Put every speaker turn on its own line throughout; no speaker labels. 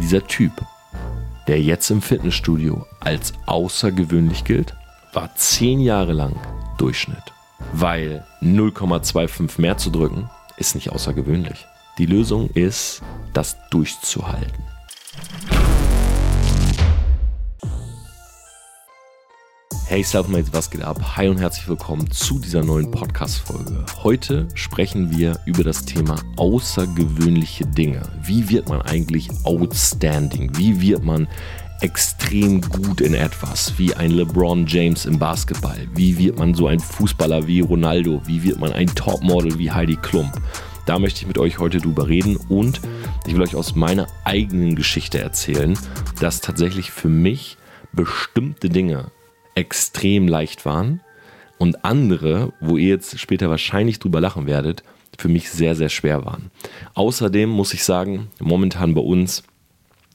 Dieser Typ, der jetzt im Fitnessstudio als außergewöhnlich gilt, war zehn Jahre lang Durchschnitt. Weil 0,25 mehr zu drücken, ist nicht außergewöhnlich. Die Lösung ist, das durchzuhalten. Hey Selfmates, was geht ab? Hi und herzlich willkommen zu dieser neuen Podcast-Folge. Heute sprechen wir über das Thema außergewöhnliche Dinge. Wie wird man eigentlich outstanding? Wie wird man extrem gut in etwas, wie ein LeBron James im Basketball? Wie wird man so ein Fußballer wie Ronaldo? Wie wird man ein Topmodel wie Heidi Klump? Da möchte ich mit euch heute drüber reden und ich will euch aus meiner eigenen Geschichte erzählen, dass tatsächlich für mich bestimmte Dinge extrem leicht waren und andere, wo ihr jetzt später wahrscheinlich drüber lachen werdet, für mich sehr, sehr schwer waren. Außerdem muss ich sagen, momentan bei uns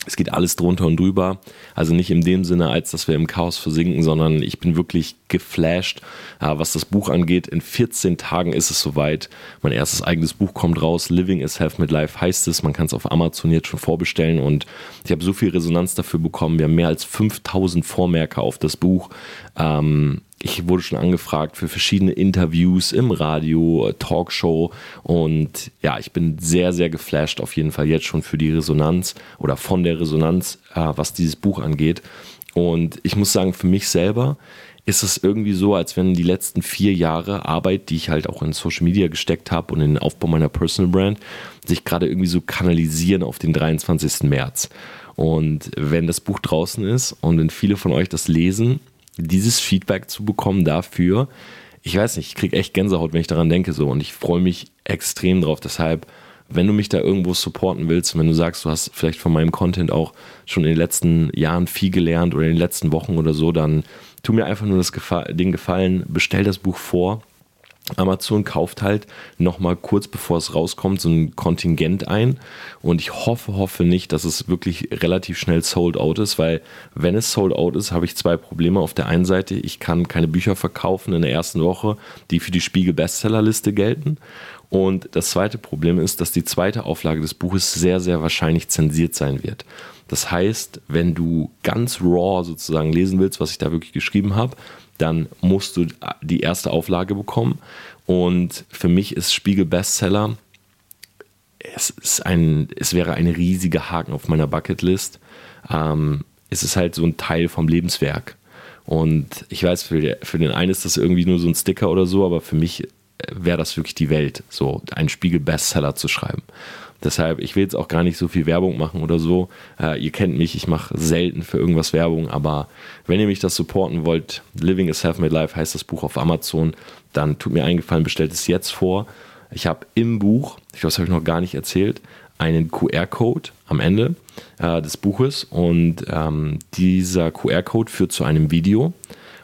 es geht alles drunter und drüber. Also nicht in dem Sinne, als dass wir im Chaos versinken, sondern ich bin wirklich geflasht, was das Buch angeht. In 14 Tagen ist es soweit. Mein erstes eigenes Buch kommt raus. Living is Health mit Life heißt es. Man kann es auf Amazon jetzt schon vorbestellen und ich habe so viel Resonanz dafür bekommen. Wir haben mehr als 5000 Vormerker auf das Buch. Ähm, ich wurde schon angefragt für verschiedene Interviews im Radio, Talkshow und ja, ich bin sehr, sehr geflasht auf jeden Fall jetzt schon für die Resonanz oder von der Resonanz, äh, was dieses Buch angeht. Und ich muss sagen, für mich selber ist es irgendwie so, als wenn die letzten vier Jahre Arbeit, die ich halt auch in Social Media gesteckt habe und in den Aufbau meiner Personal Brand, sich gerade irgendwie so kanalisieren auf den 23. März. Und wenn das Buch draußen ist und wenn viele von euch das lesen, dieses Feedback zu bekommen dafür, ich weiß nicht, ich kriege echt Gänsehaut, wenn ich daran denke so und ich freue mich extrem drauf. Deshalb, wenn du mich da irgendwo supporten willst, wenn du sagst, du hast vielleicht von meinem Content auch schon in den letzten Jahren viel gelernt oder in den letzten Wochen oder so, dann tu mir einfach nur das Gefa den Gefallen, bestell das Buch vor Amazon kauft halt nochmal kurz bevor es rauskommt so ein Kontingent ein und ich hoffe, hoffe nicht, dass es wirklich relativ schnell sold out ist, weil wenn es sold out ist, habe ich zwei Probleme. Auf der einen Seite, ich kann keine Bücher verkaufen in der ersten Woche, die für die Spiegel Bestsellerliste gelten und das zweite Problem ist, dass die zweite Auflage des Buches sehr, sehr wahrscheinlich zensiert sein wird. Das heißt, wenn du ganz raw sozusagen lesen willst, was ich da wirklich geschrieben habe, dann musst du die erste Auflage bekommen. Und für mich ist Spiegel Bestseller, es, ist ein, es wäre ein riesiger Haken auf meiner Bucketlist. Ähm, es ist halt so ein Teil vom Lebenswerk. Und ich weiß, für, für den einen ist das irgendwie nur so ein Sticker oder so, aber für mich wäre das wirklich die Welt, so einen Spiegel-Bestseller zu schreiben. Deshalb, ich will jetzt auch gar nicht so viel Werbung machen oder so. Äh, ihr kennt mich, ich mache selten für irgendwas Werbung, aber wenn ihr mich das supporten wollt, Living a Self-Made Life heißt das Buch auf Amazon, dann tut mir eingefallen, bestellt es jetzt vor. Ich habe im Buch, ich glaube, das habe ich noch gar nicht erzählt, einen QR-Code am Ende äh, des Buches und ähm, dieser QR-Code führt zu einem Video.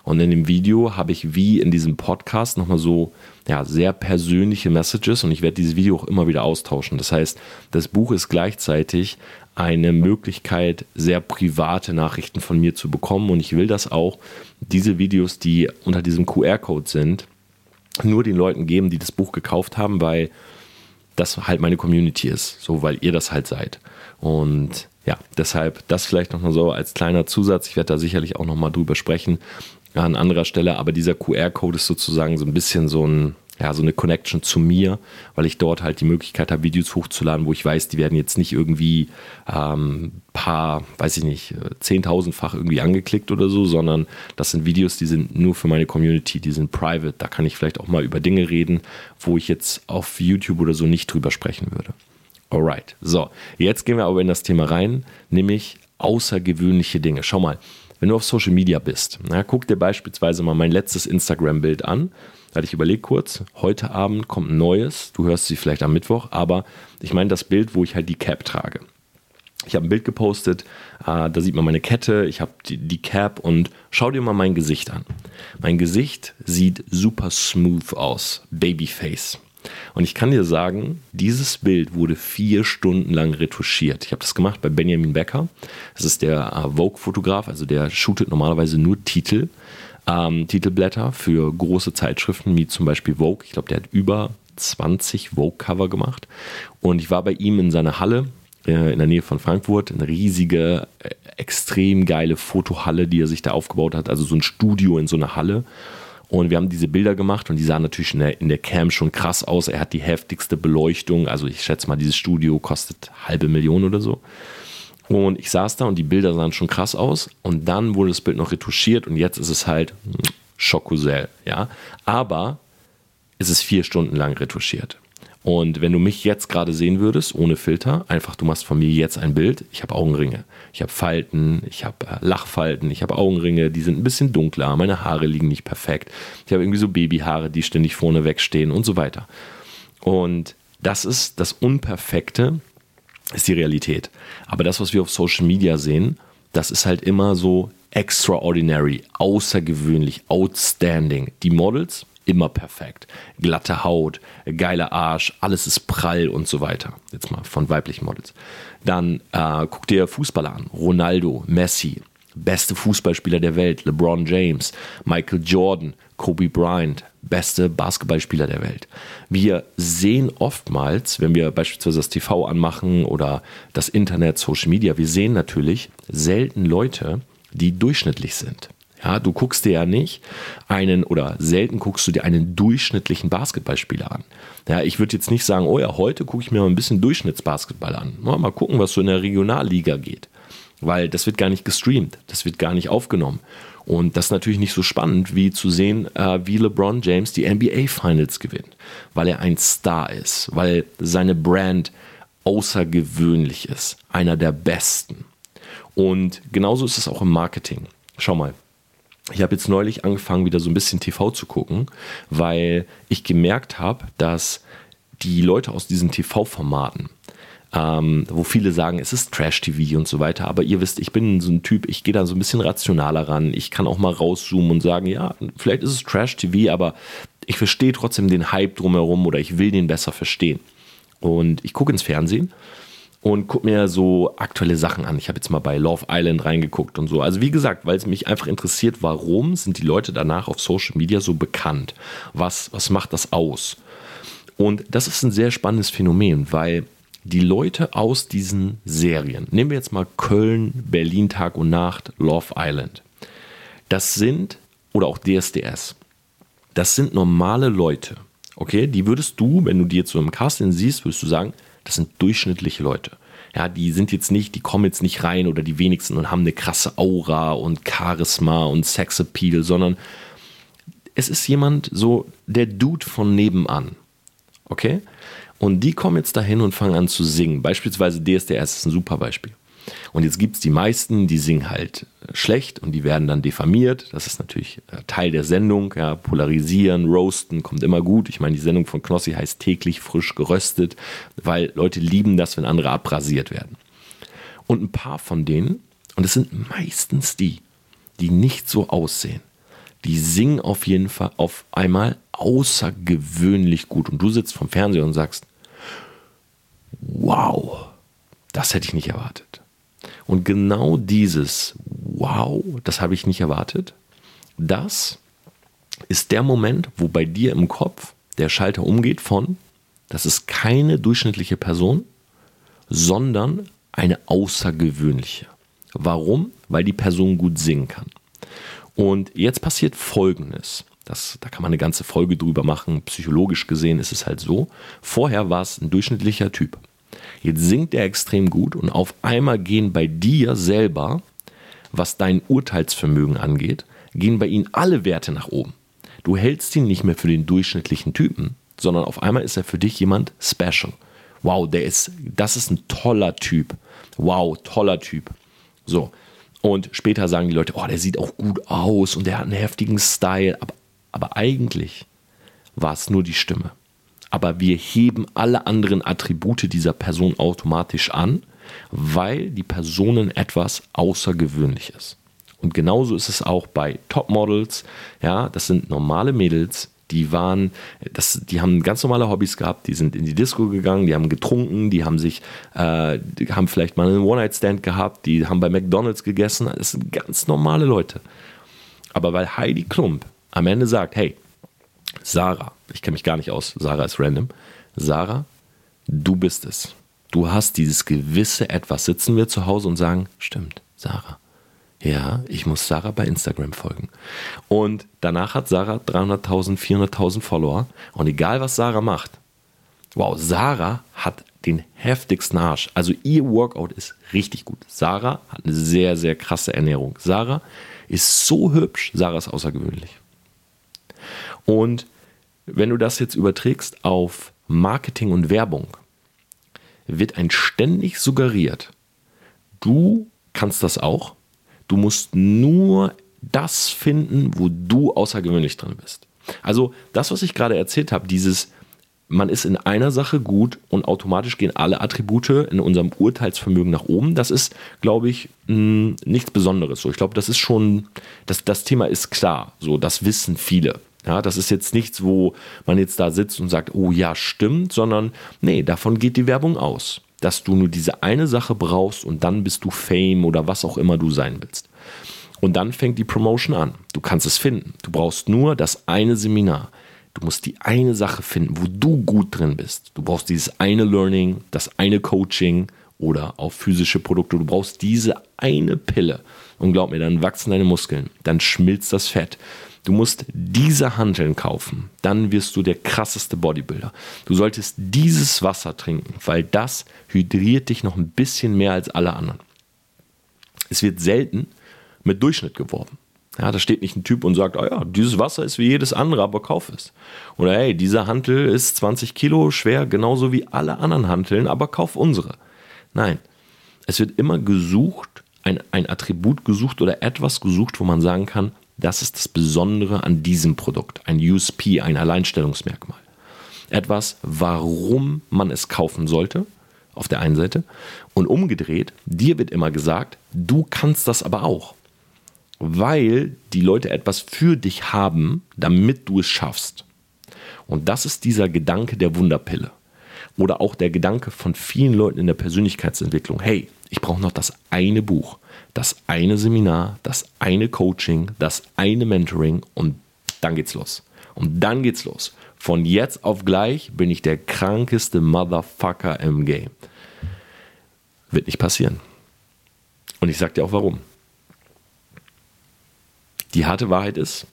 Und in dem Video habe ich wie in diesem Podcast nochmal so ja, sehr persönliche Messages und ich werde dieses Video auch immer wieder austauschen. Das heißt, das Buch ist gleichzeitig eine Möglichkeit, sehr private Nachrichten von mir zu bekommen und ich will das auch, diese Videos, die unter diesem QR-Code sind, nur den Leuten geben, die das Buch gekauft haben, weil das halt meine Community ist, so weil ihr das halt seid. Und ja, deshalb das vielleicht nochmal so als kleiner Zusatz. Ich werde da sicherlich auch nochmal drüber sprechen, an anderer Stelle, aber dieser QR-Code ist sozusagen so ein bisschen so ein, ja, so eine Connection zu mir, weil ich dort halt die Möglichkeit habe, Videos hochzuladen, wo ich weiß, die werden jetzt nicht irgendwie ähm, paar, weiß ich nicht, zehntausendfach irgendwie angeklickt oder so, sondern das sind Videos, die sind nur für meine Community, die sind private. Da kann ich vielleicht auch mal über Dinge reden, wo ich jetzt auf YouTube oder so nicht drüber sprechen würde. Alright, so, jetzt gehen wir aber in das Thema rein, nämlich außergewöhnliche Dinge. Schau mal, wenn du auf Social Media bist, na, guck dir beispielsweise mal mein letztes Instagram-Bild an. Da hatte ich überlegt kurz, heute Abend kommt ein neues, du hörst sie vielleicht am Mittwoch, aber ich meine das Bild, wo ich halt die Cap trage. Ich habe ein Bild gepostet, äh, da sieht man meine Kette, ich habe die, die, Cap und schau dir mal mein Gesicht an. Mein Gesicht sieht super smooth aus, Babyface. Und ich kann dir sagen, dieses Bild wurde vier Stunden lang retuschiert. Ich habe das gemacht bei Benjamin Becker. Das ist der äh, Vogue-Fotograf, also der shootet normalerweise nur Titel, ähm, Titelblätter für große Zeitschriften, wie zum Beispiel Vogue. Ich glaube, der hat über 20 Vogue-Cover gemacht. Und ich war bei ihm in seiner Halle äh, in der Nähe von Frankfurt, eine riesige, äh, extrem geile Fotohalle, die er sich da aufgebaut hat, also so ein Studio in so einer Halle. Und wir haben diese Bilder gemacht und die sahen natürlich in der, in der Cam schon krass aus. Er hat die heftigste Beleuchtung. Also ich schätze mal, dieses Studio kostet halbe Million oder so. Und ich saß da und die Bilder sahen schon krass aus. Und dann wurde das Bild noch retuschiert und jetzt ist es halt Schokusel, ja. Aber es ist vier Stunden lang retuschiert. Und wenn du mich jetzt gerade sehen würdest, ohne Filter, einfach du machst von mir jetzt ein Bild. Ich habe Augenringe, ich habe Falten, ich habe äh, Lachfalten, ich habe Augenringe, die sind ein bisschen dunkler, meine Haare liegen nicht perfekt. Ich habe irgendwie so Babyhaare, die ständig vorne wegstehen und so weiter. Und das ist das Unperfekte, ist die Realität. Aber das, was wir auf Social Media sehen, das ist halt immer so extraordinary, außergewöhnlich, outstanding. Die Models, immer perfekt. Glatte Haut, geiler Arsch, alles ist prall und so weiter. Jetzt mal von weiblichen Models. Dann äh, guck dir Fußballer an. Ronaldo, Messi, beste Fußballspieler der Welt, LeBron James, Michael Jordan, Kobe Bryant, beste Basketballspieler der Welt. Wir sehen oftmals, wenn wir beispielsweise das TV anmachen oder das Internet, Social Media, wir sehen natürlich selten Leute, die durchschnittlich sind. Ja, du guckst dir ja nicht einen oder selten guckst du dir einen durchschnittlichen Basketballspieler an. Ja, ich würde jetzt nicht sagen, oh ja, heute gucke ich mir mal ein bisschen Durchschnittsbasketball an. Mal gucken, was so in der Regionalliga geht. Weil das wird gar nicht gestreamt, das wird gar nicht aufgenommen. Und das ist natürlich nicht so spannend, wie zu sehen, äh, wie LeBron James die NBA Finals gewinnt. Weil er ein Star ist, weil seine Brand außergewöhnlich ist, einer der besten. Und genauso ist es auch im Marketing. Schau mal, ich habe jetzt neulich angefangen, wieder so ein bisschen TV zu gucken, weil ich gemerkt habe, dass die Leute aus diesen TV-Formaten, ähm, wo viele sagen, es ist Trash-TV und so weiter, aber ihr wisst, ich bin so ein Typ, ich gehe da so ein bisschen rationaler ran. Ich kann auch mal rauszoomen und sagen, ja, vielleicht ist es Trash-TV, aber ich verstehe trotzdem den Hype drumherum oder ich will den besser verstehen. Und ich gucke ins Fernsehen und gucke mir so aktuelle Sachen an. Ich habe jetzt mal bei Love Island reingeguckt und so. Also wie gesagt, weil es mich einfach interessiert, warum sind die Leute danach auf Social Media so bekannt? Was, was macht das aus? Und das ist ein sehr spannendes Phänomen, weil die Leute aus diesen Serien, nehmen wir jetzt mal Köln, Berlin Tag und Nacht, Love Island, das sind, oder auch DSDS, das sind normale Leute, okay? Die würdest du, wenn du die jetzt so im Casting siehst, würdest du sagen, das sind durchschnittliche Leute. Ja, die sind jetzt nicht, die kommen jetzt nicht rein oder die wenigsten und haben eine krasse Aura und Charisma und Sexappeal, sondern es ist jemand so, der Dude von nebenan. Okay? Und die kommen jetzt dahin und fangen an zu singen. Beispielsweise DSDS ist ein super Beispiel. Und jetzt gibt es die meisten, die singen halt äh, schlecht und die werden dann diffamiert. Das ist natürlich äh, Teil der Sendung. Ja, polarisieren, roasten kommt immer gut. Ich meine, die Sendung von Knossi heißt täglich frisch geröstet, weil Leute lieben das, wenn andere abrasiert werden. Und ein paar von denen, und es sind meistens die, die nicht so aussehen, die singen auf jeden Fall auf einmal außergewöhnlich gut. Und du sitzt vom Fernseher und sagst, wow, das hätte ich nicht erwartet. Und genau dieses Wow, das habe ich nicht erwartet, das ist der Moment, wo bei dir im Kopf der Schalter umgeht von, das ist keine durchschnittliche Person, sondern eine außergewöhnliche. Warum? Weil die Person gut singen kann. Und jetzt passiert Folgendes. Das, da kann man eine ganze Folge drüber machen. Psychologisch gesehen ist es halt so. Vorher war es ein durchschnittlicher Typ. Jetzt singt er extrem gut und auf einmal gehen bei dir selber, was dein Urteilsvermögen angeht, gehen bei ihm alle Werte nach oben. Du hältst ihn nicht mehr für den durchschnittlichen Typen, sondern auf einmal ist er für dich jemand special. Wow, der ist, das ist ein toller Typ. Wow, toller Typ. So. Und später sagen die Leute, oh, der sieht auch gut aus und der hat einen heftigen Style. Aber, aber eigentlich war es nur die Stimme aber wir heben alle anderen Attribute dieser Person automatisch an, weil die Personen etwas Außergewöhnliches. Und genauso ist es auch bei Topmodels. Ja, das sind normale Mädels, die waren, das, die haben ganz normale Hobbys gehabt, die sind in die Disco gegangen, die haben getrunken, die haben sich, äh, die haben vielleicht mal einen One-Night-Stand gehabt, die haben bei McDonalds gegessen. Das sind ganz normale Leute. Aber weil Heidi Klump am Ende sagt, hey, Sarah, ich kenne mich gar nicht aus, Sarah ist random. Sarah, du bist es. Du hast dieses gewisse Etwas. Sitzen wir zu Hause und sagen, stimmt, Sarah. Ja, ich muss Sarah bei Instagram folgen. Und danach hat Sarah 300.000, 400.000 Follower. Und egal, was Sarah macht, wow, Sarah hat den heftigsten Arsch. Also ihr Workout ist richtig gut. Sarah hat eine sehr, sehr krasse Ernährung. Sarah ist so hübsch. Sarah ist außergewöhnlich. Und wenn du das jetzt überträgst auf Marketing und Werbung, wird ein ständig suggeriert, du kannst das auch, du musst nur das finden, wo du außergewöhnlich drin bist. Also das, was ich gerade erzählt habe, dieses man ist in einer Sache gut und automatisch gehen alle Attribute in unserem Urteilsvermögen nach oben. Das ist, glaube ich, mh, nichts Besonderes. So, ich glaube, das ist schon, das, das Thema ist klar. So, das wissen viele. Ja, das ist jetzt nichts, wo man jetzt da sitzt und sagt, oh ja, stimmt, sondern nee, davon geht die Werbung aus. Dass du nur diese eine Sache brauchst und dann bist du Fame oder was auch immer du sein willst. Und dann fängt die Promotion an. Du kannst es finden. Du brauchst nur das eine Seminar. Du musst die eine Sache finden, wo du gut drin bist. Du brauchst dieses eine Learning, das eine Coaching oder auch physische Produkte. Du brauchst diese eine Pille. Und glaub mir, dann wachsen deine Muskeln, dann schmilzt das Fett. Du musst diese Hanteln kaufen, dann wirst du der krasseste Bodybuilder. Du solltest dieses Wasser trinken, weil das hydriert dich noch ein bisschen mehr als alle anderen. Es wird selten mit Durchschnitt geworben. Ja, da steht nicht ein Typ und sagt, oh ja, dieses Wasser ist wie jedes andere, aber kauf es. Oder hey, dieser Hantel ist 20 Kilo schwer, genauso wie alle anderen Hanteln, aber kauf unsere. Nein, es wird immer gesucht, ein, ein Attribut gesucht oder etwas gesucht, wo man sagen kann, das ist das Besondere an diesem Produkt, ein USP, ein Alleinstellungsmerkmal. Etwas, warum man es kaufen sollte, auf der einen Seite, und umgedreht, dir wird immer gesagt, du kannst das aber auch weil die Leute etwas für dich haben, damit du es schaffst. Und das ist dieser Gedanke der Wunderpille. Oder auch der Gedanke von vielen Leuten in der Persönlichkeitsentwicklung. Hey, ich brauche noch das eine Buch, das eine Seminar, das eine Coaching, das eine Mentoring und dann geht's los. Und dann geht's los. Von jetzt auf gleich bin ich der krankeste Motherfucker im Game. Wird nicht passieren. Und ich sag dir auch warum. Die harte Wahrheit ist,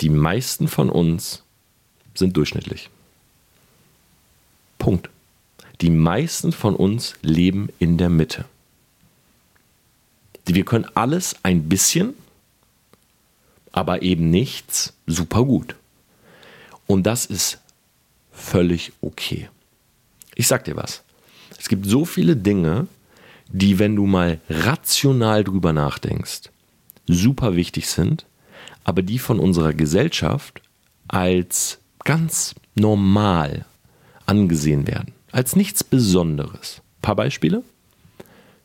die meisten von uns sind durchschnittlich. Punkt. Die meisten von uns leben in der Mitte. Wir können alles ein bisschen, aber eben nichts super gut. Und das ist völlig okay. Ich sag dir was. Es gibt so viele Dinge, die, wenn du mal rational drüber nachdenkst, super wichtig sind, aber die von unserer Gesellschaft als ganz normal angesehen werden, als nichts Besonderes. Ein paar Beispiele?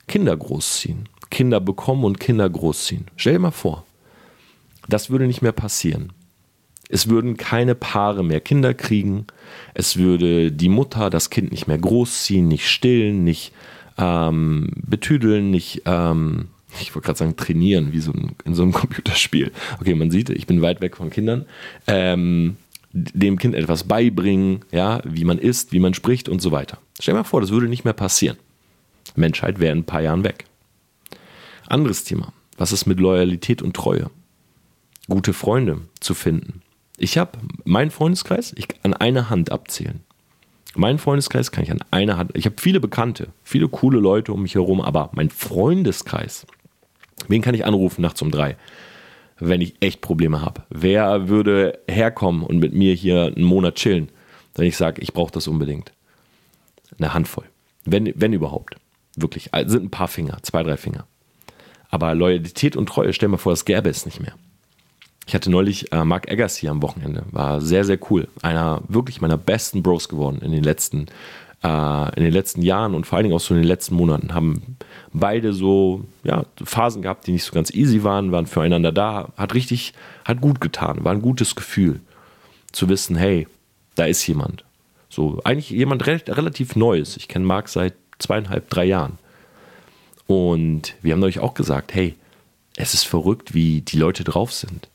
Kinder großziehen, Kinder bekommen und Kinder großziehen. Stell dir mal vor, das würde nicht mehr passieren. Es würden keine Paare mehr Kinder kriegen. Es würde die Mutter das Kind nicht mehr großziehen, nicht stillen, nicht ähm, betüdeln, nicht ähm, ich wollte gerade sagen, trainieren, wie so ein, in so einem Computerspiel. Okay, man sieht, ich bin weit weg von Kindern. Ähm, dem Kind etwas beibringen, ja, wie man isst, wie man spricht und so weiter. Stell dir mal vor, das würde nicht mehr passieren. Menschheit wäre in ein paar Jahren weg. Anderes Thema. Was ist mit Loyalität und Treue? Gute Freunde zu finden. Ich habe meinen Freundeskreis ich an einer Hand abzählen. Mein Freundeskreis kann ich an einer Hand. Ich habe viele Bekannte, viele coole Leute um mich herum, aber mein Freundeskreis, Wen kann ich anrufen nachts um drei, wenn ich echt Probleme habe? Wer würde herkommen und mit mir hier einen Monat chillen, wenn ich sage, ich brauche das unbedingt? Eine Handvoll. Wenn, wenn überhaupt. Wirklich. Also sind ein paar Finger, zwei, drei Finger. Aber Loyalität und Treue, stell mir vor, das gäbe es nicht mehr. Ich hatte neulich äh, Mark Eggers hier am Wochenende. War sehr, sehr cool. Einer wirklich meiner besten Bros geworden in den letzten, äh, in den letzten Jahren und vor allen Dingen auch so in den letzten Monaten. Haben beide so ja, Phasen gehabt, die nicht so ganz easy waren, waren füreinander da, hat richtig, hat gut getan, war ein gutes Gefühl zu wissen, hey, da ist jemand. So, eigentlich jemand re relativ Neues. Ich kenne Marc seit zweieinhalb, drei Jahren. Und wir haben euch auch gesagt, hey, es ist verrückt, wie die Leute drauf sind.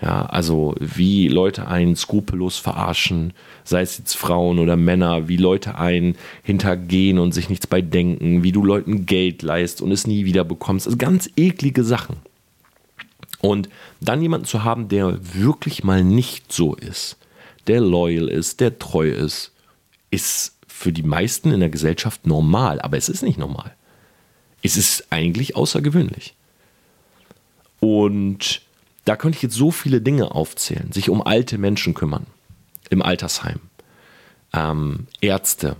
Ja, also wie Leute einen skrupellos verarschen, sei es jetzt Frauen oder Männer, wie Leute einen hintergehen und sich nichts bei denken, wie du Leuten Geld leist und es nie wieder bekommst. Also ganz eklige Sachen. Und dann jemanden zu haben, der wirklich mal nicht so ist, der loyal ist, der treu ist, ist für die meisten in der Gesellschaft normal, aber es ist nicht normal. Es ist eigentlich außergewöhnlich. Und da könnte ich jetzt so viele Dinge aufzählen. Sich um alte Menschen kümmern im Altersheim. Ähm, Ärzte,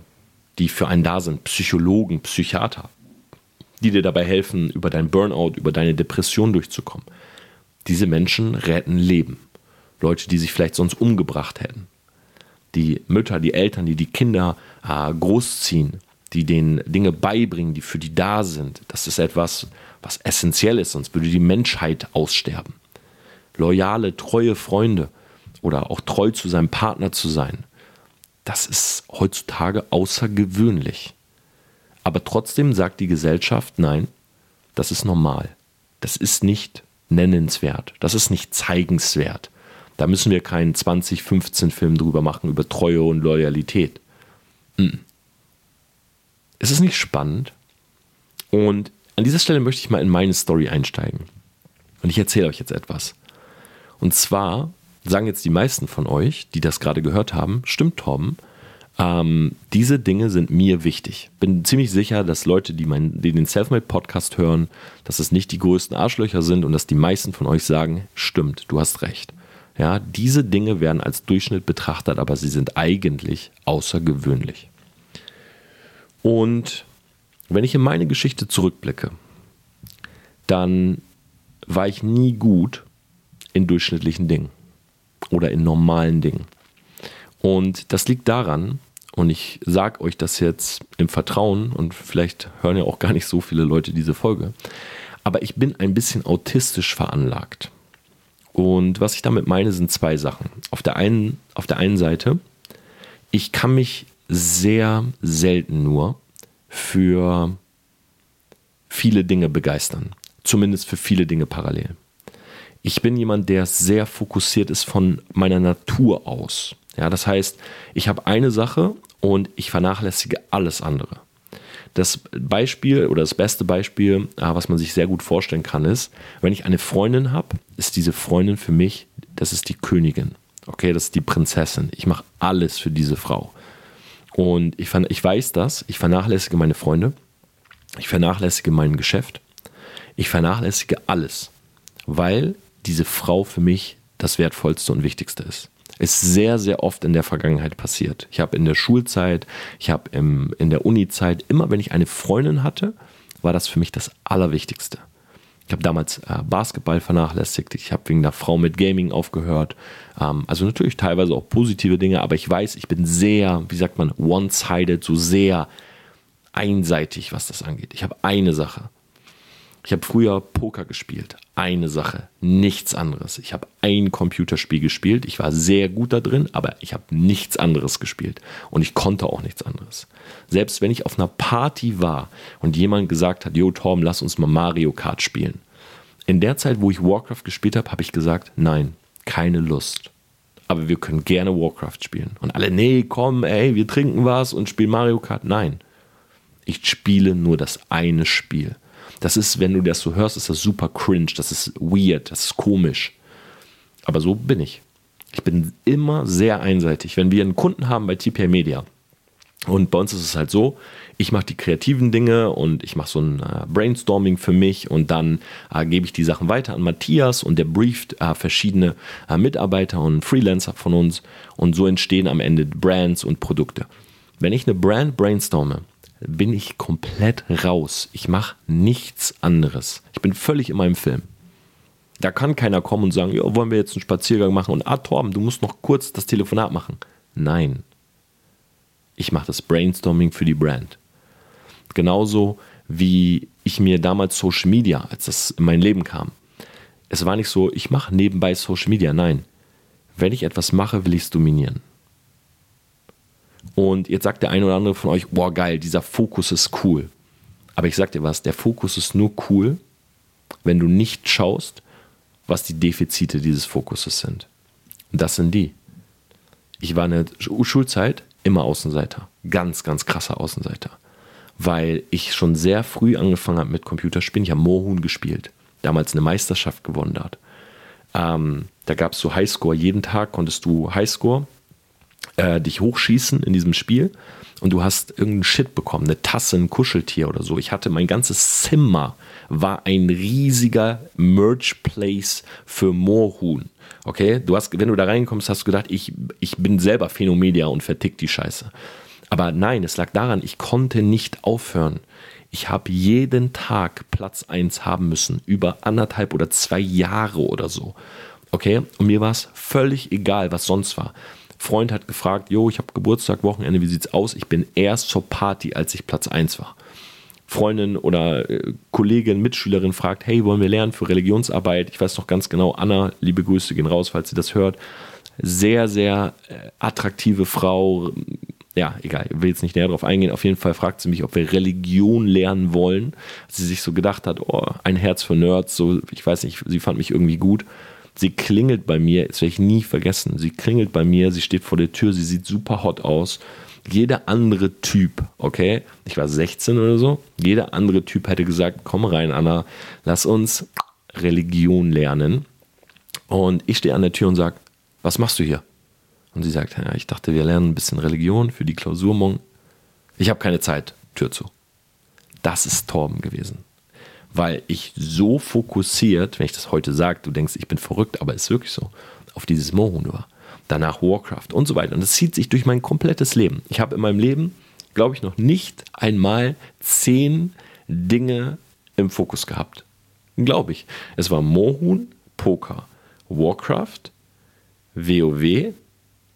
die für einen da sind, Psychologen, Psychiater, die dir dabei helfen, über dein Burnout, über deine Depression durchzukommen. Diese Menschen retten Leben. Leute, die sich vielleicht sonst umgebracht hätten. Die Mütter, die Eltern, die die Kinder äh, großziehen, die denen Dinge beibringen, die für die da sind. Das ist etwas, was essentiell ist, sonst würde die Menschheit aussterben loyale, treue Freunde oder auch treu zu seinem Partner zu sein, das ist heutzutage außergewöhnlich. Aber trotzdem sagt die Gesellschaft, nein, das ist normal. Das ist nicht nennenswert. Das ist nicht zeigenswert. Da müssen wir keinen 2015-Film drüber machen, über Treue und Loyalität. Mm. Es ist nicht spannend. Und an dieser Stelle möchte ich mal in meine Story einsteigen. Und ich erzähle euch jetzt etwas. Und zwar sagen jetzt die meisten von euch, die das gerade gehört haben, stimmt Tom, ähm, diese Dinge sind mir wichtig. Bin ziemlich sicher, dass Leute, die, mein, die den Selfmade Podcast hören, dass es nicht die größten Arschlöcher sind und dass die meisten von euch sagen, stimmt, du hast recht. Ja, diese Dinge werden als Durchschnitt betrachtet, aber sie sind eigentlich außergewöhnlich. Und wenn ich in meine Geschichte zurückblicke, dann war ich nie gut in durchschnittlichen Dingen oder in normalen Dingen. Und das liegt daran, und ich sage euch das jetzt im Vertrauen, und vielleicht hören ja auch gar nicht so viele Leute diese Folge, aber ich bin ein bisschen autistisch veranlagt. Und was ich damit meine, sind zwei Sachen. Auf der einen, auf der einen Seite, ich kann mich sehr selten nur für viele Dinge begeistern. Zumindest für viele Dinge parallel ich bin jemand, der sehr fokussiert ist von meiner Natur aus. Ja, das heißt, ich habe eine Sache und ich vernachlässige alles andere. Das Beispiel oder das beste Beispiel, äh, was man sich sehr gut vorstellen kann, ist, wenn ich eine Freundin habe, ist diese Freundin für mich, das ist die Königin. Okay, das ist die Prinzessin. Ich mache alles für diese Frau. Und ich, ich weiß das, ich vernachlässige meine Freunde, ich vernachlässige mein Geschäft, ich vernachlässige alles, weil diese Frau für mich das Wertvollste und Wichtigste ist. Ist sehr, sehr oft in der Vergangenheit passiert. Ich habe in der Schulzeit, ich habe in der Uni-Zeit, immer wenn ich eine Freundin hatte, war das für mich das Allerwichtigste. Ich habe damals äh, Basketball vernachlässigt, ich habe wegen der Frau mit Gaming aufgehört. Ähm, also natürlich teilweise auch positive Dinge, aber ich weiß, ich bin sehr, wie sagt man, one-sided, so sehr einseitig, was das angeht. Ich habe eine Sache ich habe früher Poker gespielt. Eine Sache, nichts anderes. Ich habe ein Computerspiel gespielt. Ich war sehr gut da drin, aber ich habe nichts anderes gespielt. Und ich konnte auch nichts anderes. Selbst wenn ich auf einer Party war und jemand gesagt hat, Jo Tom, lass uns mal Mario Kart spielen. In der Zeit, wo ich Warcraft gespielt habe, habe ich gesagt, nein, keine Lust. Aber wir können gerne Warcraft spielen. Und alle, nee, komm, ey, wir trinken was und spielen Mario Kart. Nein. Ich spiele nur das eine Spiel. Das ist, wenn du das so hörst, ist das super cringe, das ist weird, das ist komisch. Aber so bin ich. Ich bin immer sehr einseitig. Wenn wir einen Kunden haben bei TPA Media, und bei uns ist es halt so, ich mache die kreativen Dinge und ich mache so ein äh, Brainstorming für mich und dann äh, gebe ich die Sachen weiter an Matthias und der brieft äh, verschiedene äh, Mitarbeiter und Freelancer von uns und so entstehen am Ende Brands und Produkte. Wenn ich eine Brand brainstorme, bin ich komplett raus. Ich mache nichts anderes. Ich bin völlig in meinem Film. Da kann keiner kommen und sagen, ja, wollen wir jetzt einen Spaziergang machen und ah, Torben, du musst noch kurz das Telefonat machen. Nein. Ich mache das Brainstorming für die Brand. Genauso wie ich mir damals Social Media, als das in mein Leben kam. Es war nicht so, ich mache nebenbei Social Media. Nein. Wenn ich etwas mache, will ich es dominieren. Und jetzt sagt der eine oder andere von euch, boah, geil, dieser Fokus ist cool. Aber ich sag dir was, der Fokus ist nur cool, wenn du nicht schaust, was die Defizite dieses Fokuses sind. Und das sind die. Ich war in der Schulzeit immer Außenseiter. Ganz, ganz krasser Außenseiter. Weil ich schon sehr früh angefangen habe mit Computerspielen. Ich habe Moorhuhn gespielt. Damals eine Meisterschaft gewonnen hat. Ähm, da gab es so Highscore. Jeden Tag konntest du Highscore äh, dich hochschießen in diesem Spiel und du hast irgendeinen Shit bekommen, eine Tasse, ein Kuscheltier oder so. Ich hatte mein ganzes Zimmer war ein riesiger Merch Place für Moorhuhn. Okay, du hast, wenn du da reinkommst, hast du gedacht, ich, ich bin selber Phänomedia und vertick die Scheiße. Aber nein, es lag daran, ich konnte nicht aufhören. Ich habe jeden Tag Platz 1 haben müssen, über anderthalb oder zwei Jahre oder so. Okay, und mir war es völlig egal, was sonst war. Freund hat gefragt, jo, ich habe Geburtstag, Wochenende, wie sieht's aus? Ich bin erst zur Party, als ich Platz 1 war. Freundin oder äh, Kollegin, Mitschülerin fragt, hey, wollen wir lernen für Religionsarbeit? Ich weiß noch ganz genau, Anna, liebe Grüße gehen raus, falls sie das hört. Sehr, sehr äh, attraktive Frau. Ja, egal, ich will jetzt nicht näher darauf eingehen. Auf jeden Fall fragt sie mich, ob wir Religion lernen wollen. Sie sich so gedacht hat, oh, ein Herz für Nerds, so, ich weiß nicht, sie fand mich irgendwie gut. Sie klingelt bei mir, das werde ich nie vergessen. Sie klingelt bei mir, sie steht vor der Tür, sie sieht super hot aus. Jeder andere Typ, okay, ich war 16 oder so, jeder andere Typ hätte gesagt, komm rein, Anna, lass uns Religion lernen. Und ich stehe an der Tür und sage, was machst du hier? Und sie sagt, ja, ich dachte, wir lernen ein bisschen Religion für die Klausur morgen. Ich habe keine Zeit, Tür zu. Das ist Torben gewesen weil ich so fokussiert, wenn ich das heute sage, du denkst, ich bin verrückt, aber es ist wirklich so, auf dieses Mohun war. Danach Warcraft und so weiter. Und das zieht sich durch mein komplettes Leben. Ich habe in meinem Leben, glaube ich, noch nicht einmal zehn Dinge im Fokus gehabt. Glaube ich. Es war Mohun, Poker, Warcraft, WoW.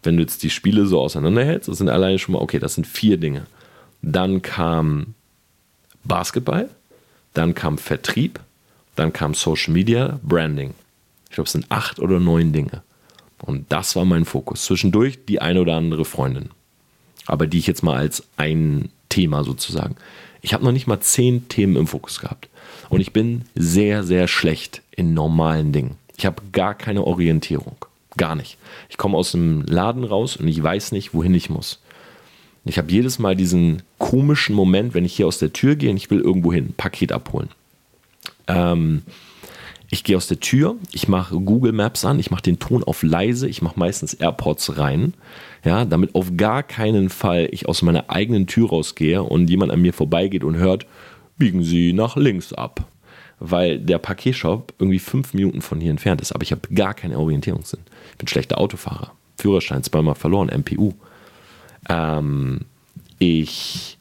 Wenn du jetzt die Spiele so auseinanderhältst, das sind alleine schon mal, okay, das sind vier Dinge. Dann kam Basketball, dann kam Vertrieb, dann kam Social Media, Branding. Ich glaube, es sind acht oder neun Dinge. Und das war mein Fokus. Zwischendurch die eine oder andere Freundin. Aber die ich jetzt mal als ein Thema sozusagen. Ich habe noch nicht mal zehn Themen im Fokus gehabt. Und ich bin sehr, sehr schlecht in normalen Dingen. Ich habe gar keine Orientierung. Gar nicht. Ich komme aus dem Laden raus und ich weiß nicht, wohin ich muss. Ich habe jedes Mal diesen komischen Moment, wenn ich hier aus der Tür gehe und ich will irgendwo hin, Paket abholen. Ähm, ich gehe aus der Tür, ich mache Google Maps an, ich mache den Ton auf leise, ich mache meistens AirPods rein, ja, damit auf gar keinen Fall ich aus meiner eigenen Tür rausgehe und jemand an mir vorbeigeht und hört, biegen Sie nach links ab. Weil der Paketshop irgendwie fünf Minuten von hier entfernt ist, aber ich habe gar keine Orientierungssinn. Ich bin schlechter Autofahrer. Führerschein zweimal verloren, MPU. Ähm, ich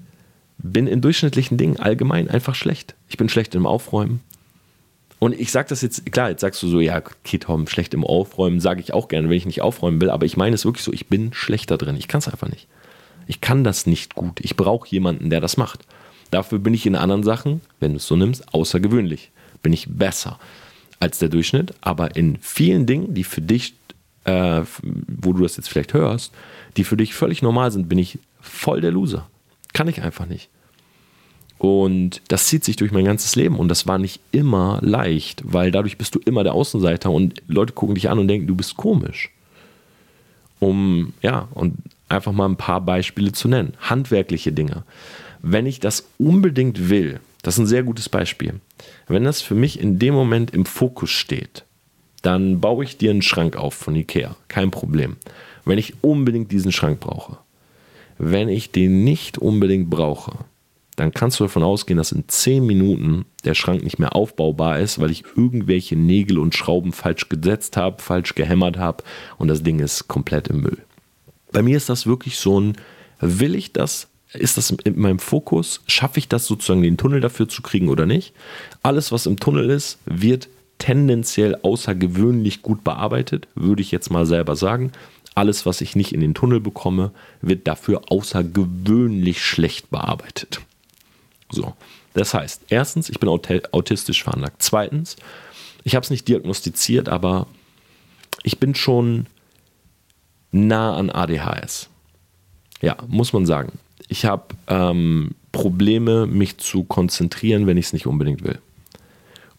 bin in durchschnittlichen Dingen allgemein einfach schlecht. Ich bin schlecht im Aufräumen. Und ich sage das jetzt, klar, jetzt sagst du so, ja, okay, Tom, schlecht im Aufräumen, sage ich auch gerne, wenn ich nicht aufräumen will, aber ich meine es wirklich so, ich bin schlechter drin. Ich kann es einfach nicht. Ich kann das nicht gut. Ich brauche jemanden, der das macht. Dafür bin ich in anderen Sachen, wenn du es so nimmst, außergewöhnlich. Bin ich besser als der Durchschnitt, aber in vielen Dingen, die für dich, äh, wo du das jetzt vielleicht hörst, die für dich völlig normal sind, bin ich voll der Loser. Kann ich einfach nicht. Und das zieht sich durch mein ganzes Leben und das war nicht immer leicht, weil dadurch bist du immer der Außenseiter und Leute gucken dich an und denken, du bist komisch. Um, ja, und einfach mal ein paar Beispiele zu nennen. Handwerkliche Dinge. Wenn ich das unbedingt will, das ist ein sehr gutes Beispiel. Wenn das für mich in dem Moment im Fokus steht, dann baue ich dir einen Schrank auf von Ikea. Kein Problem wenn ich unbedingt diesen Schrank brauche. Wenn ich den nicht unbedingt brauche, dann kannst du davon ausgehen, dass in 10 Minuten der Schrank nicht mehr aufbaubar ist, weil ich irgendwelche Nägel und Schrauben falsch gesetzt habe, falsch gehämmert habe und das Ding ist komplett im Müll. Bei mir ist das wirklich so ein, will ich das, ist das in meinem Fokus, schaffe ich das sozusagen den Tunnel dafür zu kriegen oder nicht? Alles, was im Tunnel ist, wird tendenziell außergewöhnlich gut bearbeitet, würde ich jetzt mal selber sagen. Alles, was ich nicht in den Tunnel bekomme, wird dafür außergewöhnlich schlecht bearbeitet. So, das heißt, erstens, ich bin autistisch veranlagt. Zweitens, ich habe es nicht diagnostiziert, aber ich bin schon nah an ADHS. Ja, muss man sagen. Ich habe ähm, Probleme, mich zu konzentrieren, wenn ich es nicht unbedingt will.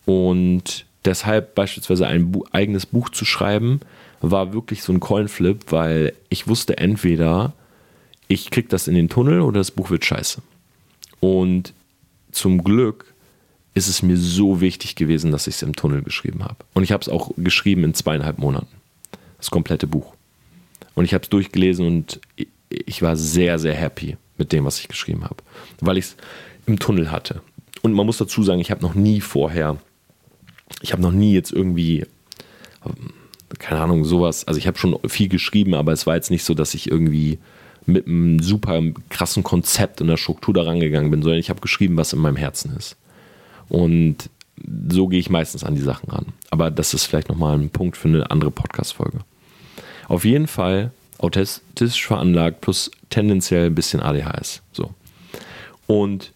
Und deshalb beispielsweise ein Bu eigenes Buch zu schreiben, war wirklich so ein Coinflip, weil ich wusste entweder, ich krieg das in den Tunnel oder das Buch wird scheiße. Und zum Glück ist es mir so wichtig gewesen, dass ich es im Tunnel geschrieben habe. Und ich habe es auch geschrieben in zweieinhalb Monaten. Das komplette Buch. Und ich habe es durchgelesen und ich war sehr, sehr happy mit dem, was ich geschrieben habe, weil ich es im Tunnel hatte. Und man muss dazu sagen, ich habe noch nie vorher, ich habe noch nie jetzt irgendwie, keine Ahnung, sowas, also ich habe schon viel geschrieben, aber es war jetzt nicht so, dass ich irgendwie mit einem super krassen Konzept und der Struktur da rangegangen bin, sondern ich habe geschrieben, was in meinem Herzen ist. Und so gehe ich meistens an die Sachen ran. Aber das ist vielleicht nochmal ein Punkt für eine andere Podcast-Folge. Auf jeden Fall autistisch veranlagt plus tendenziell ein bisschen ADHS. So. Und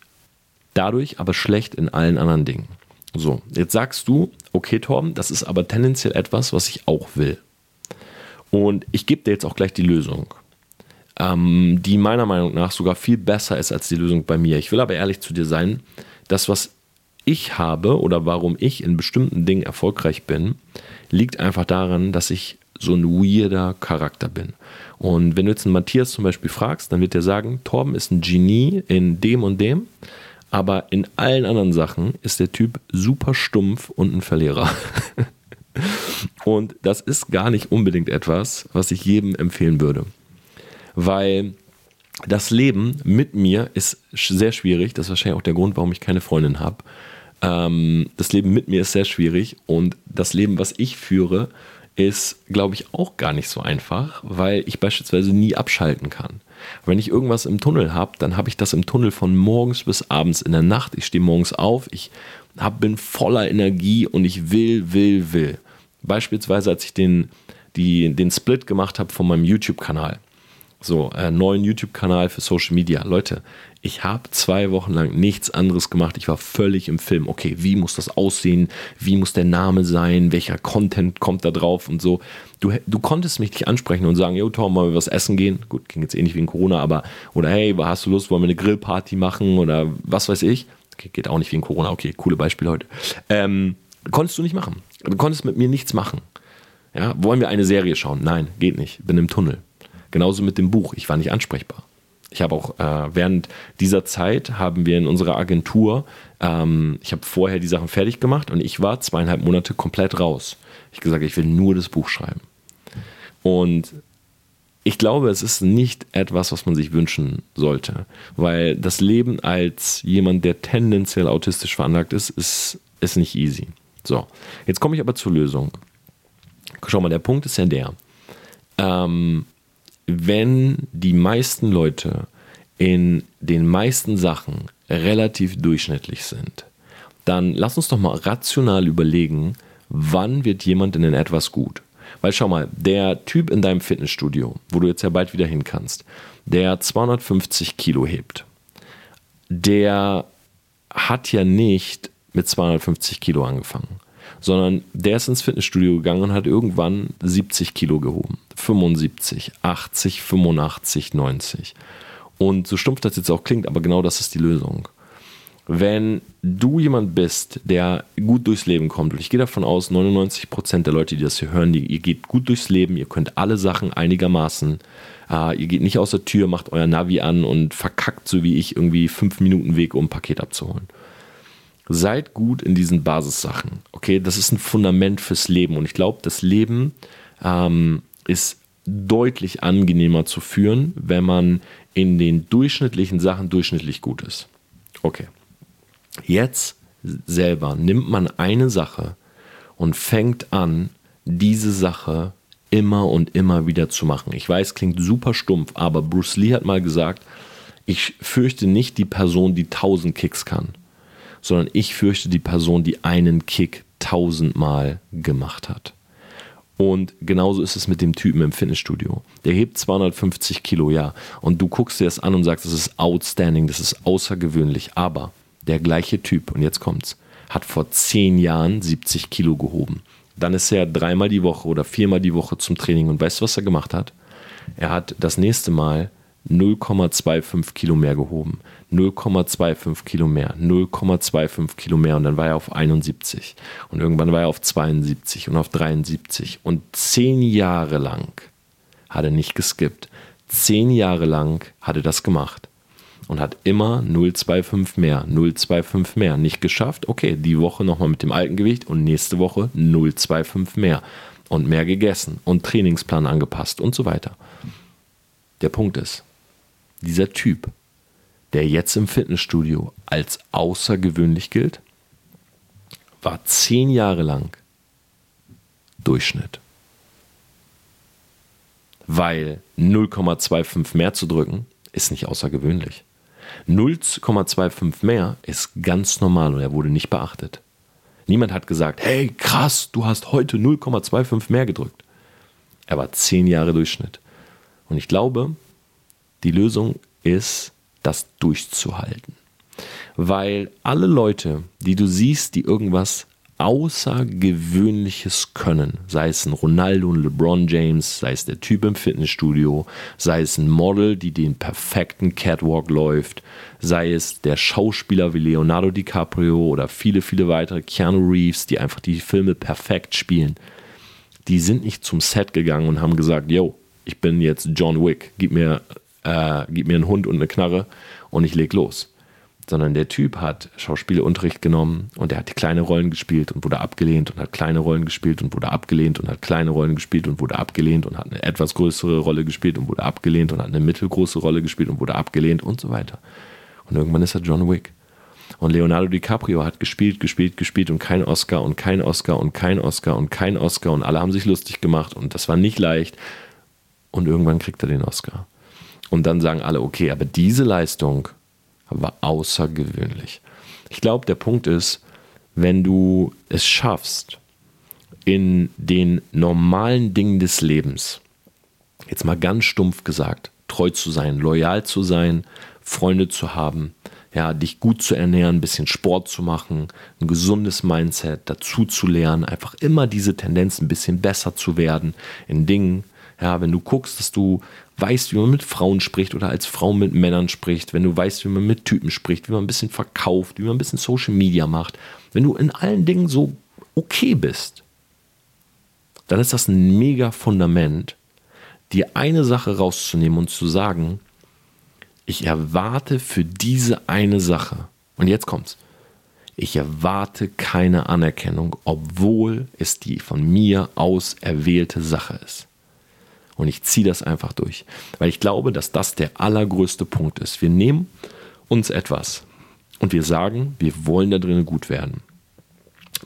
dadurch aber schlecht in allen anderen Dingen. So, jetzt sagst du, okay, Torben, das ist aber tendenziell etwas, was ich auch will. Und ich gebe dir jetzt auch gleich die Lösung, ähm, die meiner Meinung nach sogar viel besser ist als die Lösung bei mir. Ich will aber ehrlich zu dir sein, das, was ich habe oder warum ich in bestimmten Dingen erfolgreich bin, liegt einfach daran, dass ich so ein weirder Charakter bin. Und wenn du jetzt einen Matthias zum Beispiel fragst, dann wird er sagen, Torben ist ein Genie in dem und dem, aber in allen anderen Sachen ist der Typ super stumpf und ein Verlierer. und das ist gar nicht unbedingt etwas, was ich jedem empfehlen würde. Weil das Leben mit mir ist sehr schwierig. Das ist wahrscheinlich auch der Grund, warum ich keine Freundin habe. Ähm, das Leben mit mir ist sehr schwierig und das Leben, was ich führe, ist, glaube ich, auch gar nicht so einfach, weil ich beispielsweise nie abschalten kann. Wenn ich irgendwas im Tunnel habe, dann habe ich das im Tunnel von morgens bis abends in der Nacht. Ich stehe morgens auf, ich hab, bin voller Energie und ich will, will, will. Beispielsweise, als ich den, die, den Split gemacht habe von meinem YouTube-Kanal. So, äh, neuen YouTube-Kanal für Social Media. Leute, ich habe zwei Wochen lang nichts anderes gemacht. Ich war völlig im Film. Okay, wie muss das aussehen? Wie muss der Name sein? Welcher Content kommt da drauf und so? Du, du konntest mich nicht ansprechen und sagen, yo Tom, wollen wir was essen gehen? Gut, ging jetzt eh nicht wegen Corona, aber oder hey, hast du Lust, wollen wir eine Grillparty machen oder was weiß ich? Okay, geht auch nicht wegen Corona. Okay, coole Beispiel heute. Ähm, konntest du nicht machen. Du konntest mit mir nichts machen. Ja, wollen wir eine Serie schauen? Nein, geht nicht. Bin im Tunnel. Genauso mit dem Buch. Ich war nicht ansprechbar. Ich habe auch äh, während dieser Zeit haben wir in unserer Agentur, ähm, ich habe vorher die Sachen fertig gemacht und ich war zweieinhalb Monate komplett raus. Ich gesagt, ich will nur das Buch schreiben. Und ich glaube, es ist nicht etwas, was man sich wünschen sollte, weil das Leben als jemand, der tendenziell autistisch veranlagt ist, ist, ist nicht easy. So, jetzt komme ich aber zur Lösung. Schau mal, der Punkt ist ja der. Ähm, wenn die meisten Leute in den meisten Sachen relativ durchschnittlich sind, dann lass uns doch mal rational überlegen, wann wird jemand in etwas gut? Weil schau mal, der Typ in deinem Fitnessstudio, wo du jetzt ja bald wieder hin kannst, der 250 Kilo hebt, der hat ja nicht mit 250 Kilo angefangen sondern der ist ins Fitnessstudio gegangen und hat irgendwann 70 Kilo gehoben. 75, 80, 85, 90. Und so stumpf das jetzt auch klingt, aber genau das ist die Lösung. Wenn du jemand bist, der gut durchs Leben kommt, und ich gehe davon aus, 99% der Leute, die das hier hören, die, ihr geht gut durchs Leben, ihr könnt alle Sachen einigermaßen, äh, ihr geht nicht aus der Tür, macht euer Navi an und verkackt, so wie ich, irgendwie fünf Minuten Weg, um ein Paket abzuholen seid gut in diesen Basissachen. Okay, das ist ein Fundament fürs Leben und ich glaube, das Leben ähm, ist deutlich angenehmer zu führen, wenn man in den durchschnittlichen Sachen durchschnittlich gut ist. Okay. Jetzt selber nimmt man eine Sache und fängt an, diese Sache immer und immer wieder zu machen. Ich weiß, klingt super stumpf, aber Bruce Lee hat mal gesagt, ich fürchte nicht die Person, die tausend Kicks kann sondern ich fürchte die Person, die einen Kick tausendmal gemacht hat. Und genauso ist es mit dem Typen im Fitnessstudio. Der hebt 250 Kilo, ja. Und du guckst dir das an und sagst, das ist outstanding, das ist außergewöhnlich. Aber der gleiche Typ, und jetzt kommt's, hat vor zehn Jahren 70 Kilo gehoben. Dann ist er dreimal die Woche oder viermal die Woche zum Training. Und weißt du, was er gemacht hat? Er hat das nächste Mal 0,25 Kilo mehr gehoben, 0,25 Kilo mehr, 0,25 Kilo mehr. Und dann war er auf 71 und irgendwann war er auf 72 und auf 73 und zehn Jahre lang hat er nicht geskippt. Zehn Jahre lang hat er das gemacht. Und hat immer 0,25 mehr, 0,25 mehr. Nicht geschafft, okay, die Woche nochmal mit dem alten Gewicht und nächste Woche 0,25 mehr. Und mehr gegessen und Trainingsplan angepasst und so weiter. Der Punkt ist, dieser Typ, der jetzt im Fitnessstudio als außergewöhnlich gilt, war zehn Jahre lang Durchschnitt. Weil 0,25 mehr zu drücken, ist nicht außergewöhnlich. 0,25 mehr ist ganz normal und er wurde nicht beachtet. Niemand hat gesagt, hey krass, du hast heute 0,25 mehr gedrückt. Er war zehn Jahre Durchschnitt. Und ich glaube, die Lösung ist, das durchzuhalten. Weil alle Leute, die du siehst, die irgendwas Außergewöhnliches können, sei es ein Ronaldo und LeBron James, sei es der Typ im Fitnessstudio, sei es ein Model, die den perfekten Catwalk läuft, sei es der Schauspieler wie Leonardo DiCaprio oder viele, viele weitere, Keanu Reeves, die einfach die Filme perfekt spielen, die sind nicht zum Set gegangen und haben gesagt, yo, ich bin jetzt John Wick, gib mir äh, gib mir einen Hund und eine Knarre und ich leg los. Sondern der Typ hat Schauspielunterricht genommen und er hat kleine Rollen gespielt und wurde abgelehnt und hat kleine Rollen gespielt und wurde abgelehnt und hat kleine Rollen gespielt und wurde abgelehnt und hat eine etwas größere Rolle gespielt und wurde abgelehnt und hat eine mittelgroße Rolle gespielt und wurde abgelehnt und so weiter. Und irgendwann ist er John Wick. Und Leonardo DiCaprio hat gespielt, gespielt, gespielt und kein Oscar und kein Oscar und kein Oscar und kein Oscar und alle haben sich lustig gemacht und das war nicht leicht. Und irgendwann kriegt er den Oscar. Und dann sagen alle, okay, aber diese Leistung war außergewöhnlich. Ich glaube, der Punkt ist, wenn du es schaffst, in den normalen Dingen des Lebens, jetzt mal ganz stumpf gesagt, treu zu sein, loyal zu sein, Freunde zu haben, ja, dich gut zu ernähren, ein bisschen Sport zu machen, ein gesundes Mindset dazu zu lernen, einfach immer diese Tendenz ein bisschen besser zu werden in Dingen, ja, wenn du guckst, dass du weißt, wie man mit Frauen spricht oder als Frau mit Männern spricht, wenn du weißt, wie man mit Typen spricht, wie man ein bisschen verkauft, wie man ein bisschen Social Media macht, wenn du in allen Dingen so okay bist, dann ist das ein mega Fundament, dir eine Sache rauszunehmen und zu sagen, ich erwarte für diese eine Sache, und jetzt kommt's, ich erwarte keine Anerkennung, obwohl es die von mir aus erwählte Sache ist. Und ich ziehe das einfach durch. Weil ich glaube, dass das der allergrößte Punkt ist. Wir nehmen uns etwas und wir sagen, wir wollen da drinnen gut werden.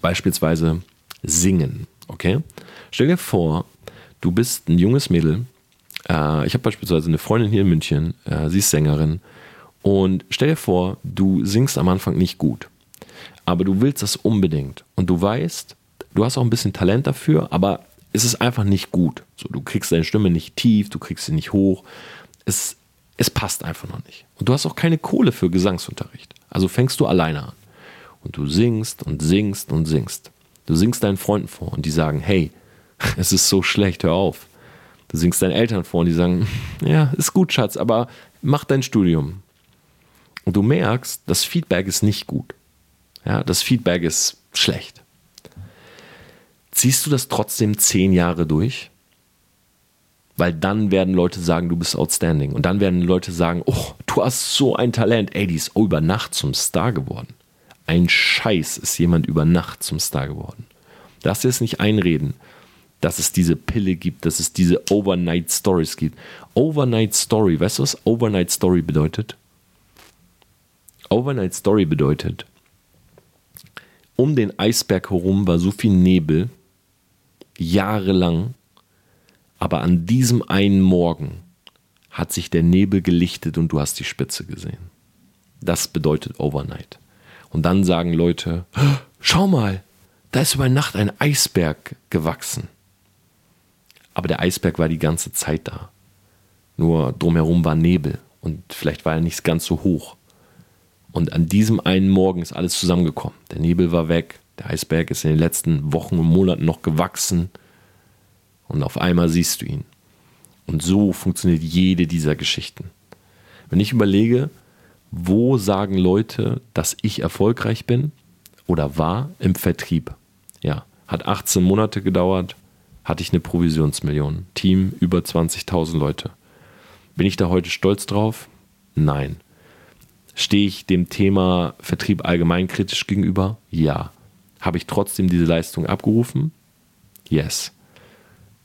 Beispielsweise singen. Okay? Stell dir vor, du bist ein junges Mädel. Äh, ich habe beispielsweise eine Freundin hier in München. Äh, sie ist Sängerin. Und stell dir vor, du singst am Anfang nicht gut. Aber du willst das unbedingt. Und du weißt, du hast auch ein bisschen Talent dafür, aber ist es einfach nicht gut. So, du kriegst deine Stimme nicht tief, du kriegst sie nicht hoch. Es, es passt einfach noch nicht. Und du hast auch keine Kohle für Gesangsunterricht. Also fängst du alleine an. Und du singst und singst und singst. Du singst deinen Freunden vor und die sagen, hey, es ist so schlecht, hör auf. Du singst deinen Eltern vor und die sagen, ja, ist gut, Schatz, aber mach dein Studium. Und du merkst, das Feedback ist nicht gut. Ja, das Feedback ist schlecht. Ziehst du das trotzdem zehn Jahre durch? Weil dann werden Leute sagen, du bist outstanding. Und dann werden Leute sagen, oh, du hast so ein Talent. Ey, die ist über Nacht zum Star geworden. Ein Scheiß ist jemand über Nacht zum Star geworden. Lass dir es nicht einreden, dass es diese Pille gibt, dass es diese Overnight Stories gibt. Overnight Story, weißt du, was Overnight Story bedeutet? Overnight Story bedeutet, um den Eisberg herum war so viel Nebel, jahrelang, aber an diesem einen Morgen hat sich der Nebel gelichtet und du hast die Spitze gesehen. Das bedeutet Overnight. Und dann sagen Leute, schau mal, da ist über Nacht ein Eisberg gewachsen. Aber der Eisberg war die ganze Zeit da. Nur drumherum war Nebel und vielleicht war er nicht ganz so hoch. Und an diesem einen Morgen ist alles zusammengekommen. Der Nebel war weg, der Eisberg ist in den letzten Wochen und Monaten noch gewachsen und auf einmal siehst du ihn. Und so funktioniert jede dieser Geschichten. Wenn ich überlege, wo sagen Leute, dass ich erfolgreich bin oder war im Vertrieb? Ja, hat 18 Monate gedauert, hatte ich eine Provisionsmillion. Team über 20.000 Leute. Bin ich da heute stolz drauf? Nein. Stehe ich dem Thema Vertrieb allgemein kritisch gegenüber? Ja. Habe ich trotzdem diese Leistung abgerufen? Yes.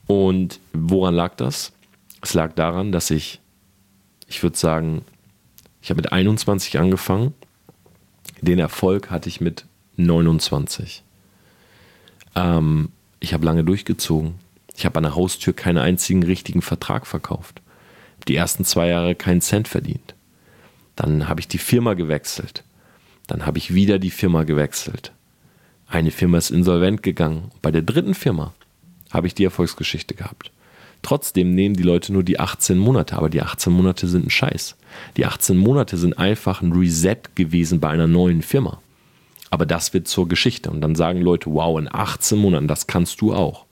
Und woran lag das? Es lag daran, dass ich, ich würde sagen, ich habe mit 21 angefangen. Den Erfolg hatte ich mit 29. Ähm, ich habe lange durchgezogen. Ich habe an der Haustür keinen einzigen richtigen Vertrag verkauft. Die ersten zwei Jahre keinen Cent verdient. Dann habe ich die Firma gewechselt. Dann habe ich wieder die Firma gewechselt. Eine Firma ist insolvent gegangen. Bei der dritten Firma habe ich die Erfolgsgeschichte gehabt. Trotzdem nehmen die Leute nur die 18 Monate, aber die 18 Monate sind ein Scheiß. Die 18 Monate sind einfach ein Reset gewesen bei einer neuen Firma. Aber das wird zur Geschichte. Und dann sagen Leute, wow, in 18 Monaten, das kannst du auch.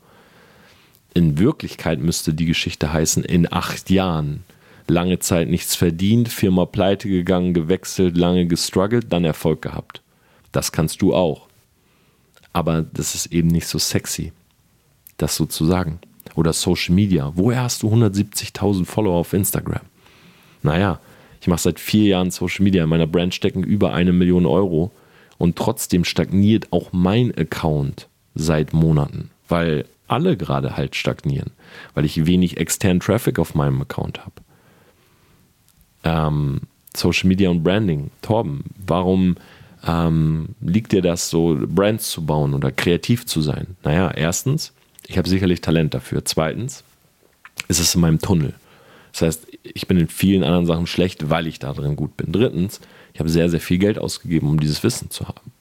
In Wirklichkeit müsste die Geschichte heißen, in acht Jahren lange Zeit nichts verdient, Firma pleite gegangen, gewechselt, lange gestruggelt, dann Erfolg gehabt. Das kannst du auch. Aber das ist eben nicht so sexy, das so zu sagen. Oder Social Media. Woher hast du 170.000 Follower auf Instagram? Naja, ich mache seit vier Jahren Social Media. In meiner Brand stecken über eine Million Euro. Und trotzdem stagniert auch mein Account seit Monaten, weil alle gerade halt stagnieren, weil ich wenig externen Traffic auf meinem Account habe ähm, Social Media und Branding. Torben, warum ähm, liegt dir das so, Brands zu bauen oder kreativ zu sein? Naja, erstens, ich habe sicherlich Talent dafür. Zweitens, ist es in meinem Tunnel. Das heißt, ich bin in vielen anderen Sachen schlecht, weil ich da drin gut bin. Drittens, ich habe sehr, sehr viel Geld ausgegeben, um dieses Wissen zu haben.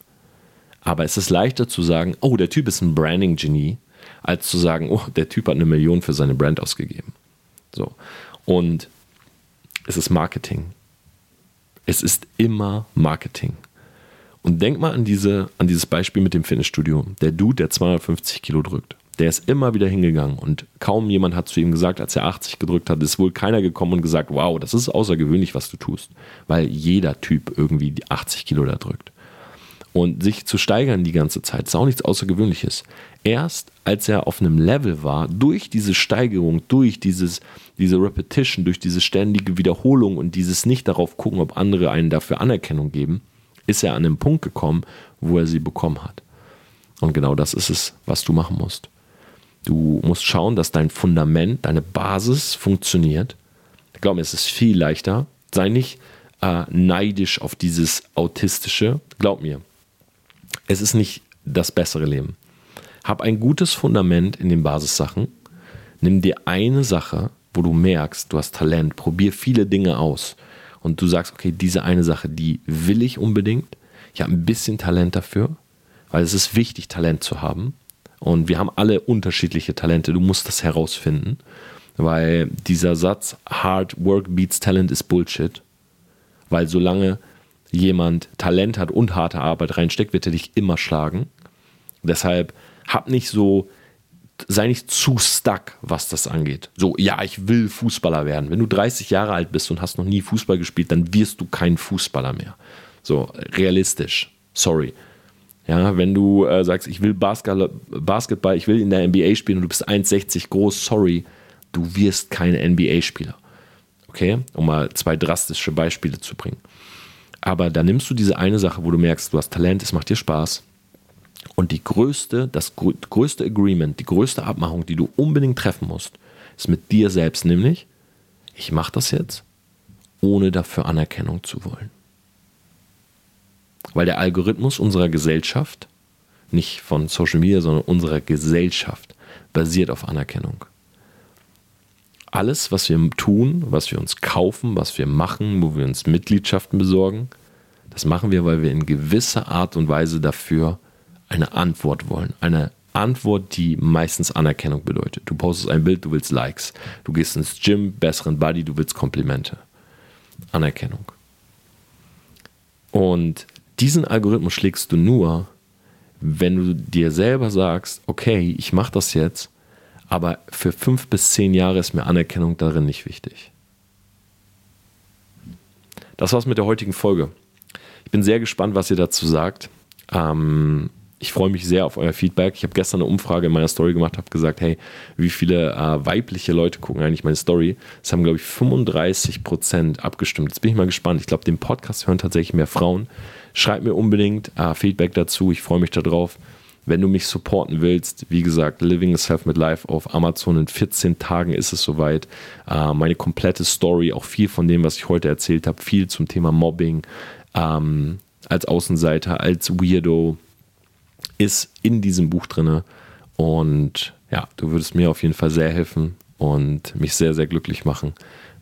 Aber es ist leichter zu sagen, oh, der Typ ist ein Branding-Genie, als zu sagen, oh, der Typ hat eine Million für seine Brand ausgegeben. So. Und es ist Marketing. Es ist immer Marketing. Und denk mal an, diese, an dieses Beispiel mit dem Fitnessstudio. Der Dude, der 250 Kilo drückt, der ist immer wieder hingegangen und kaum jemand hat zu ihm gesagt, als er 80 gedrückt hat, ist wohl keiner gekommen und gesagt, wow, das ist außergewöhnlich, was du tust. Weil jeder Typ irgendwie die 80 Kilo da drückt. Und sich zu steigern die ganze Zeit ist auch nichts Außergewöhnliches. Erst als er auf einem Level war, durch diese Steigerung, durch dieses, diese Repetition, durch diese ständige Wiederholung und dieses nicht darauf gucken, ob andere einen dafür Anerkennung geben, ist er an den Punkt gekommen, wo er sie bekommen hat. Und genau das ist es, was du machen musst. Du musst schauen, dass dein Fundament, deine Basis funktioniert. Glaub mir, es ist viel leichter. Sei nicht äh, neidisch auf dieses Autistische. Glaub mir, es ist nicht das bessere Leben. Hab ein gutes Fundament in den Basissachen. Nimm dir eine Sache, wo du merkst, du hast Talent, probier viele Dinge aus und du sagst, okay, diese eine Sache, die will ich unbedingt. Ich habe ein bisschen Talent dafür, weil es ist wichtig, Talent zu haben. Und wir haben alle unterschiedliche Talente. Du musst das herausfinden, weil dieser Satz Hard Work beats Talent ist Bullshit. Weil solange jemand Talent hat und harte Arbeit reinsteckt, wird er dich immer schlagen. Deshalb hab nicht so, sei nicht zu stuck, was das angeht. So, ja, ich will Fußballer werden. Wenn du 30 Jahre alt bist und hast noch nie Fußball gespielt, dann wirst du kein Fußballer mehr. So, realistisch. Sorry. Ja, wenn du äh, sagst, ich will Basketball, Basketball, ich will in der NBA spielen und du bist 1,60 groß, sorry, du wirst kein NBA-Spieler. Okay? Um mal zwei drastische Beispiele zu bringen. Aber da nimmst du diese eine Sache, wo du merkst, du hast Talent, es macht dir Spaß. Und die größte, das größte Agreement, die größte Abmachung, die du unbedingt treffen musst, ist mit dir selbst, nämlich, ich mache das jetzt, ohne dafür Anerkennung zu wollen. Weil der Algorithmus unserer Gesellschaft, nicht von Social Media, sondern unserer Gesellschaft, basiert auf Anerkennung alles, was wir tun, was wir uns kaufen, was wir machen, wo wir uns Mitgliedschaften besorgen, das machen wir, weil wir in gewisser Art und Weise dafür eine Antwort wollen. Eine Antwort, die meistens Anerkennung bedeutet. Du postest ein Bild, du willst Likes. Du gehst ins Gym, besseren Body, du willst Komplimente. Anerkennung. Und diesen Algorithmus schlägst du nur, wenn du dir selber sagst, okay, ich mache das jetzt aber für fünf bis zehn Jahre ist mir Anerkennung darin nicht wichtig. das war's mit der heutigen Folge. Ich bin sehr gespannt, was ihr dazu sagt. Ähm, ich freue mich sehr auf euer Feedback. Ich habe gestern eine Umfrage in meiner Story gemacht, habe gesagt, hey, wie viele äh, weibliche Leute gucken eigentlich meine Story? Es haben, glaube ich, 35 Prozent abgestimmt. Jetzt bin ich mal gespannt. Ich glaube, den Podcast hören tatsächlich mehr Frauen. Schreibt mir unbedingt äh, Feedback dazu. Ich freue mich darauf. Wenn du mich supporten willst, wie gesagt, Living a Self mit Life auf Amazon in 14 Tagen ist es soweit. Äh, meine komplette Story, auch viel von dem, was ich heute erzählt habe, viel zum Thema Mobbing, ähm, als Außenseiter, als Weirdo, ist in diesem Buch drin. Und ja, du würdest mir auf jeden Fall sehr helfen und mich sehr, sehr glücklich machen,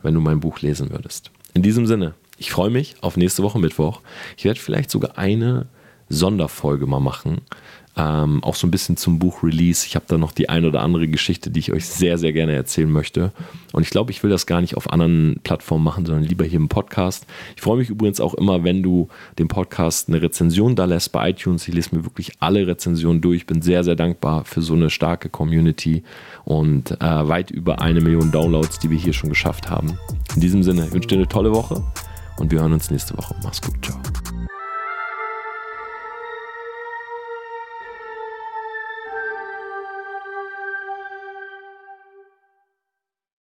wenn du mein Buch lesen würdest. In diesem Sinne, ich freue mich auf nächste Woche Mittwoch. Ich werde vielleicht sogar eine Sonderfolge mal machen, ähm, auch so ein bisschen zum Buch Release. Ich habe da noch die ein oder andere Geschichte, die ich euch sehr, sehr gerne erzählen möchte. Und ich glaube, ich will das gar nicht auf anderen Plattformen machen, sondern lieber hier im Podcast. Ich freue mich übrigens auch immer, wenn du dem Podcast eine Rezension da lässt bei iTunes. Ich lese mir wirklich alle Rezensionen durch. Bin sehr, sehr dankbar für so eine starke Community und äh, weit über eine Million Downloads, die wir hier schon geschafft haben. In diesem Sinne, ich wünsche dir eine tolle Woche und wir hören uns nächste Woche. Mach's gut. Ciao.